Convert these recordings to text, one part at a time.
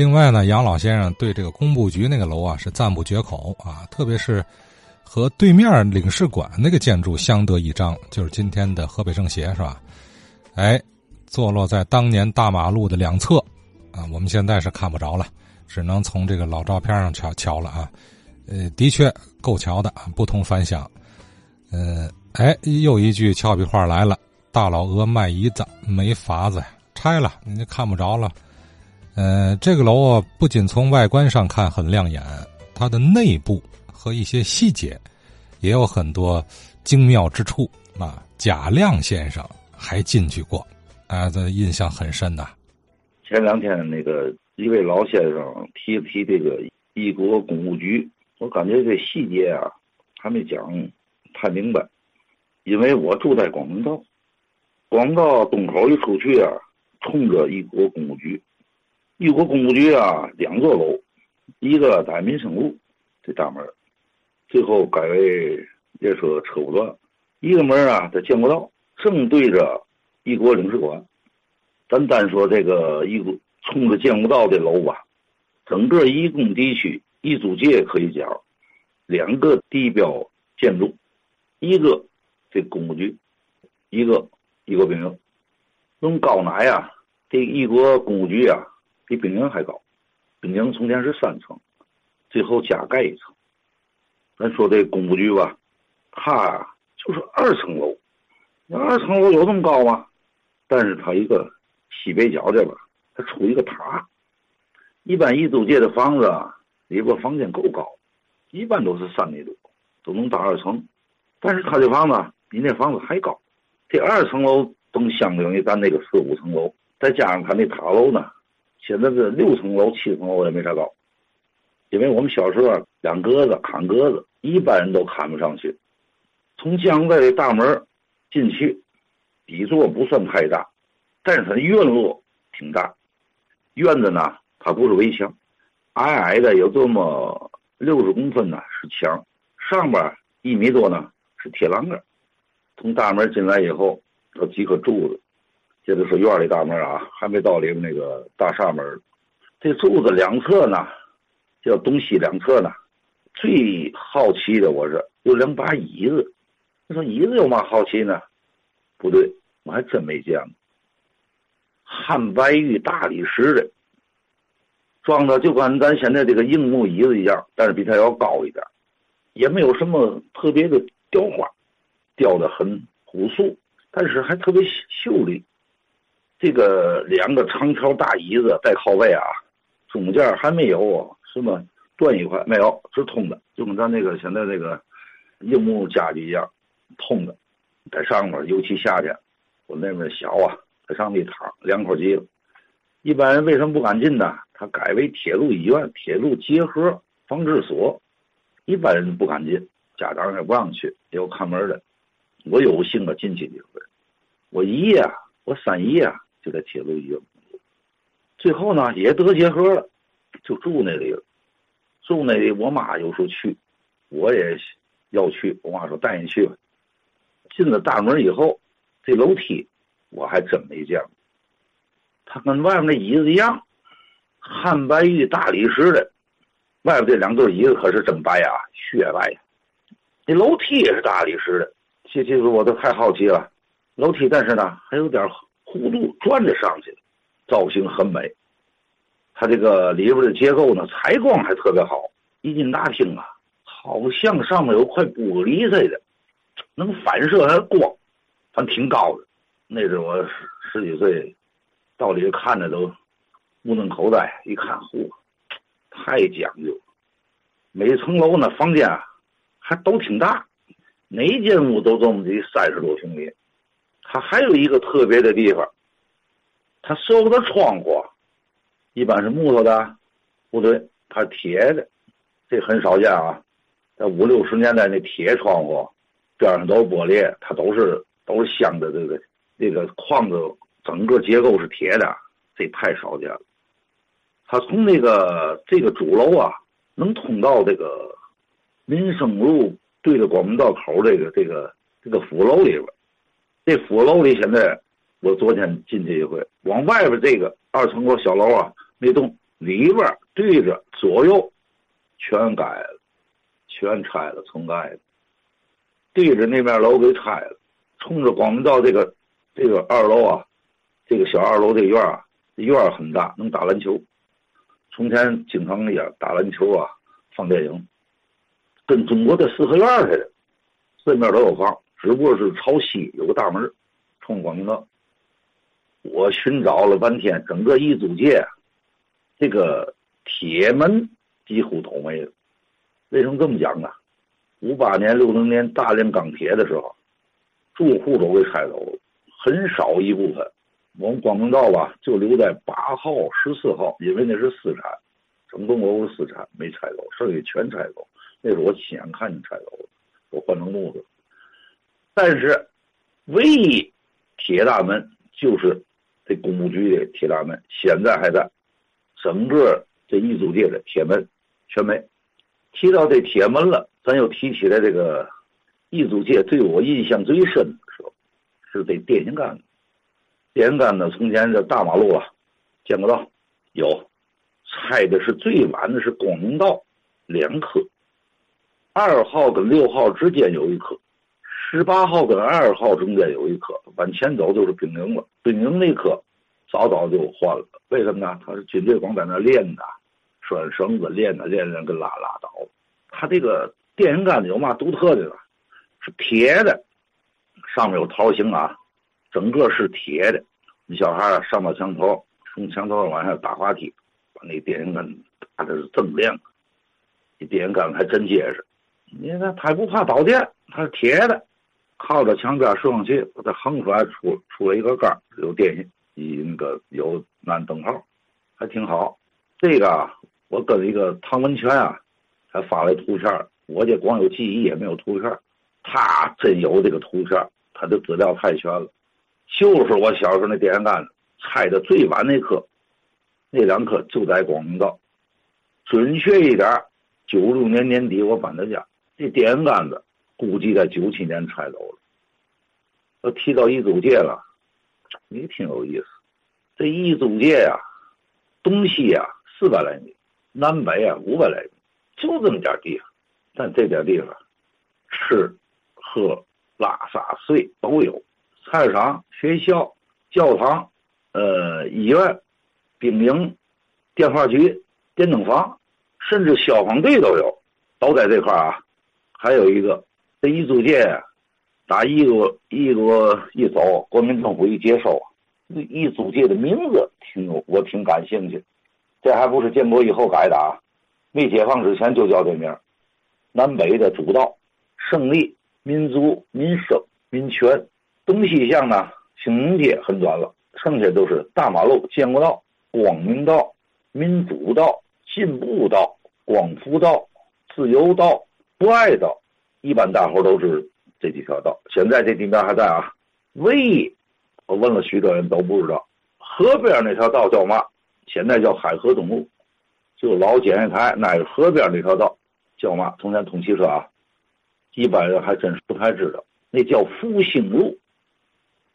另外呢，杨老先生对这个工部局那个楼啊是赞不绝口啊，特别是和对面领事馆那个建筑相得益彰，就是今天的河北政协是吧？哎，坐落在当年大马路的两侧啊，我们现在是看不着了，只能从这个老照片上瞧瞧了啊。呃，的确够瞧的，不同凡响。嗯，哎，又一句俏皮话来了：“大老鹅卖椅子，没法子呀拆了，你看不着了。”呃，这个楼啊，不仅从外观上看很亮眼，它的内部和一些细节也有很多精妙之处啊。贾亮先生还进去过，啊，这印象很深呐。前两天那个一位老先生提提这个一国公务局。我感觉这细节啊，还没讲太明白，因为我住在广东道，广东道东口一出去啊，冲着一国公务局，一国公务局啊，两座楼，一个在民生路这大门，最后改为列车车务段，一个门啊在建国道，正对着一国领事馆。咱单说这个一国冲着建国道的楼吧，整个一工地区。一租界可以讲，两个地标建筑，一个这公务局，一个一国兵营。论高哪呀？这一国公务局啊，比兵营还高。兵营从前是三层，最后加盖一层。咱说这公务局吧，它就是二层楼。那二层楼有这么高吗？但是它一个西北角这边，它出一个塔。一般一租界的房子。啊。里边房间够高，一般都是三米多，都能到二层。但是他这房子比那房子还高，这二层楼都相当于咱那个四五层楼，再加上他那塔楼呢，现在这六层楼、七层楼也没啥高。因为我们小时候养鸽子、砍鸽子，一般人都砍不上去。从江外的大门进去，底座不算太大，但是它院落挺大。院子呢，它不是围墙。矮矮的有这么六十公分呢，是墙，上边一米多呢是铁栏杆。从大门进来以后，有几棵柱子。接着说院里大门啊，还没到里面那个大厦门。这柱子两侧呢，叫东西两侧呢，最好奇的我是有两把椅子。你说椅子有嘛好奇呢？不对，我还真没见过。汉白玉大理石的。装的就跟咱现在这个硬木椅子一样，但是比它要高一点，也没有什么特别的雕花，雕的很朴素，但是还特别秀丽。这个两个长条大椅子带靠背啊，中间还没有什么断一块，没有，是通的，就跟咱那个现在那个硬木家具一样，通的，在上面，尤其夏天，我那边小啊，在上面一躺，凉快极了。一般人为什么不敢进呢？它改为铁路医院、铁路结合防治所，一般人不敢进，家长也不让去，也有看门的。我有幸啊进去一回，我姨呀，我三姨呀就在铁路医院，最后呢也得结核了，就住那里了。住那里，我妈有时候去，我也要去。我妈说带你去吧。进了大门以后，这楼梯我还真没见过。它跟外面那椅子一样，汉白玉大理石的，外边这两对椅子可是真白啊，雪白。那楼梯也是大理石的，这这我都太好奇了。楼梯但是呢还有点弧度，转着上去，造型很美。它这个里边的结构呢，采光还特别好。一进大厅啊，好像上面有块玻璃似的，能反射它的光，反正挺高的。那是我十十几岁。到里看着都目瞪口呆，一看，嚯，太讲究了！每层楼呢，房间啊，还都挺大，哪间屋都这么的三十多平米。它还有一个特别的地方，它所有的窗户一般是木头的，不对，它铁的，这很少见啊。在五六十年代那铁窗户边上都是玻璃，它都是都是镶的这个这个框子。整个结构是铁的，这太少见了。它从那个这个主楼啊，能通到这个民生路对着广门道口这个这个这个府楼里边。这府楼里现在我昨天进去一回，往外边这个二层楼小楼啊，那栋里边对着左右全改了，全拆了重盖的，对着那边楼给拆了，冲着光明道这个这个二楼啊，这个小二楼这院啊，院很大，能打篮球。从前经常也打篮球啊，放电影，跟中国的四合院似的，四面都有房，只不过是朝西有个大门，冲光明道。我寻找了半天，整个一租界，这个铁门几乎都没了。为什么这么讲呢？五八年、六零年大炼钢铁的时候，住户都给拆走了，很少一部分。我们光明道吧，就留在八号、十四号，因为那是私产，整栋楼是私产，没拆走，剩下全拆走。那是我亲眼看见拆走了，都换成木子。但是，唯一铁大门就是。这工务局的铁大门现在还在，整个这一租界的铁门全没。提到这铁门了，咱又提起来这个一租界对我印象最深的时候，是这电线杆子。电线杆子从前这大马路啊，见不到，有拆的是最晚的是光明道两颗，二号跟六号之间有一颗。十八号跟二号中间有一颗，往前走就是丙宁了。丙宁那颗早早就换了，为什么呢？他是军队光在那练的，拴绳子练的，练练跟拉拉倒。他这个电线杆子有嘛独特的呢？是铁的，上面有桃形啊，整个是铁的。你小孩上到墙头，从墙头上往下打滑梯，把那电线杆打的是锃亮，这电线杆还真结实。你看他不怕导电，它是铁的。靠着墙边摄像机，把它横出来，出出了一个杆有电线，一那个有安灯号，还挺好。这个我跟一个唐文全啊，还发了图片我这光有记忆也没有图片他真有这个图片他的资料太全了。就是我小时候那电线杆子拆的最晚那颗，那两颗就在光明道。准确一点，九六年年底我搬的家，这电线杆子。估计在九七年拆走了。要提到一租界了，也挺有意思。这一租界呀，东西啊四百来米，南北啊五百来米，就这么点地方。但这点地方，吃、喝、拉撒睡都有。菜市场、学校、教堂、呃医院、兵营、电话局、电灯房，甚至消防队都有，都在这块啊。还有一个。这一租界，打一个一个一走，国民政府一接收，一租界的名字挺有，我挺感兴趣。这还不是建国以后改的啊，没解放之前就叫这名南北的主道，胜利、民族、民生、民权，东西向呢，兴农街很短了，剩下都是大马路、建国道、光明道、民主道、进步道、光复道、自由道、博爱道。一般大伙都知这几条道，现在这地面还在啊。唯一我问了许多人都不知道，河边那条道叫嘛？现在叫海河东路，就老检验台那河边那条道叫嘛？从前通汽车啊，一般人还真是不太知道。那叫复兴路，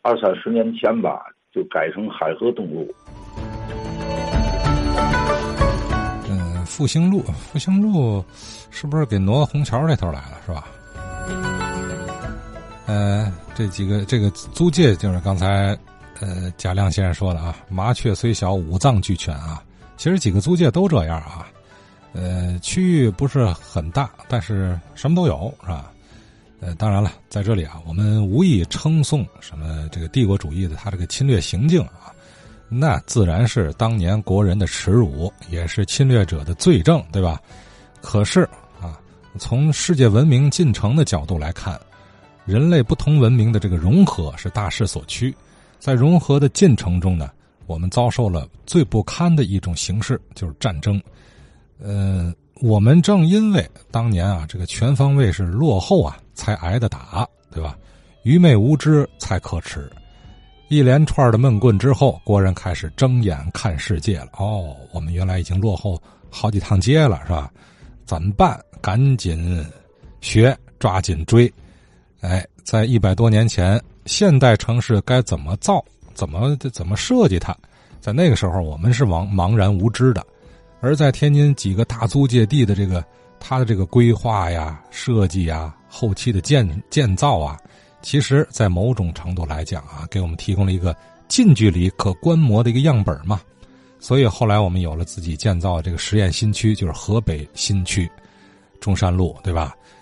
二三十年前吧，就改成海河东路。复兴路，复兴路。是不是给挪到虹桥那头来了？是吧？呃，这几个这个租界就是刚才呃贾亮先生说的啊，麻雀虽小，五脏俱全啊。其实几个租界都这样啊，呃，区域不是很大，但是什么都有，是吧？呃，当然了，在这里啊，我们无意称颂什么这个帝国主义的他这个侵略行径啊，那自然是当年国人的耻辱，也是侵略者的罪证，对吧？可是啊，从世界文明进程的角度来看，人类不同文明的这个融合是大势所趋。在融合的进程中呢，我们遭受了最不堪的一种形式，就是战争。呃，我们正因为当年啊，这个全方位是落后啊，才挨的打，对吧？愚昧无知才可耻。一连串的闷棍之后，国人开始睁眼看世界了。哦，我们原来已经落后好几趟街了，是吧？怎么办？赶紧学，抓紧追！哎，在一百多年前，现代城市该怎么造？怎么怎么设计它？在那个时候，我们是茫茫然无知的。而在天津几个大租界地的这个它的这个规划呀、设计呀、后期的建建造啊，其实，在某种程度来讲啊，给我们提供了一个近距离可观摩的一个样本嘛。所以后来我们有了自己建造这个实验新区，就是河北新区，中山路，对吧？